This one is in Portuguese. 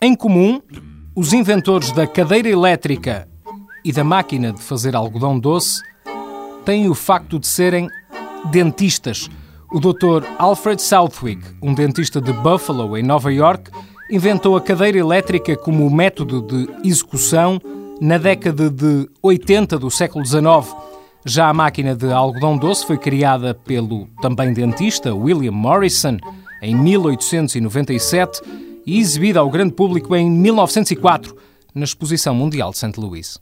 Em comum, os inventores da cadeira elétrica e da máquina de fazer algodão doce têm o facto de serem dentistas. O Dr. Alfred Southwick, um dentista de Buffalo, em Nova York, inventou a cadeira elétrica como método de execução na década de 80 do século XIX. Já a máquina de algodão doce foi criada pelo também dentista William Morrison em 1897 e exibida ao grande público em 1904 na Exposição Mundial de St. Louis.